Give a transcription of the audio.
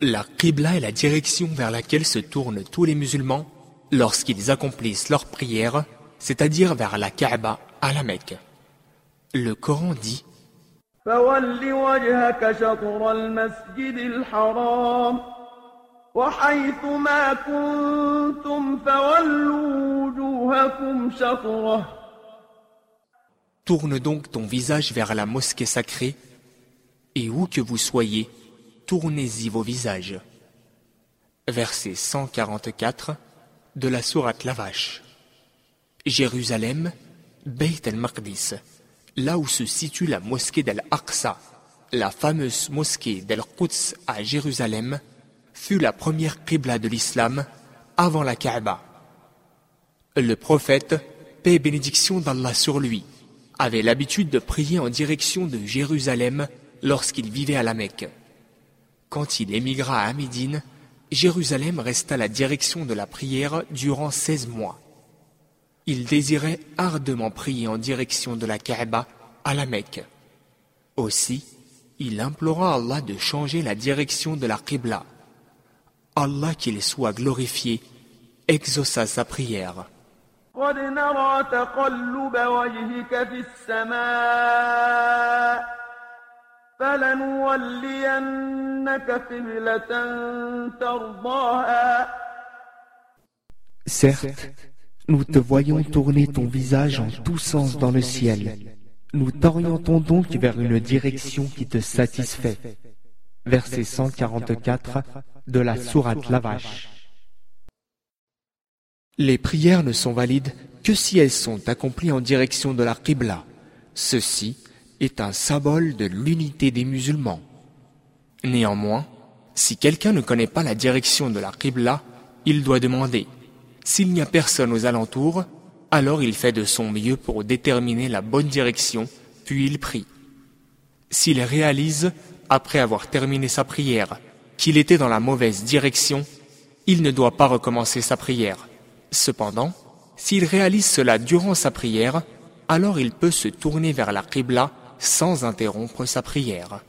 La Qibla est la direction vers laquelle se tournent tous les musulmans lorsqu'ils accomplissent leur prière, c'est-à-dire vers la Kaaba à la Mecque. Le Coran dit Tourne donc ton visage vers la mosquée sacrée et où que vous soyez, tournez-y vos visages. Verset 144 de la sourate La Vache. Jérusalem, Beit el-Maqdis, là où se situe la mosquée d'Al-Aqsa, la fameuse mosquée d'Al-Quds à Jérusalem, fut la première qibla de l'islam avant la Kaaba. Le prophète, paix et bénédiction d'Allah sur lui, avait l'habitude de prier en direction de Jérusalem lorsqu'il vivait à la Mecque. Quand il émigra à Médine, Jérusalem resta la direction de la prière durant 16 mois. Il désirait ardemment prier en direction de la Kaaba à la Mecque. Aussi, il implora Allah de changer la direction de la Qibla. Allah qu'il soit glorifié exauça sa prière. Certes, nous te voyons tourner ton visage en tous sens dans le ciel. Nous t'orientons donc vers une direction qui te satisfait. Verset 144 de la sourate La Vache. Les prières ne sont valides que si elles sont accomplies en direction de la Qibla. Ceci est un symbole de l'unité des musulmans. Néanmoins, si quelqu'un ne connaît pas la direction de la Qibla, il doit demander. S'il n'y a personne aux alentours, alors il fait de son mieux pour déterminer la bonne direction, puis il prie. S'il réalise, après avoir terminé sa prière, qu'il était dans la mauvaise direction, il ne doit pas recommencer sa prière. Cependant, s'il réalise cela durant sa prière, alors il peut se tourner vers la Qibla sans interrompre sa prière.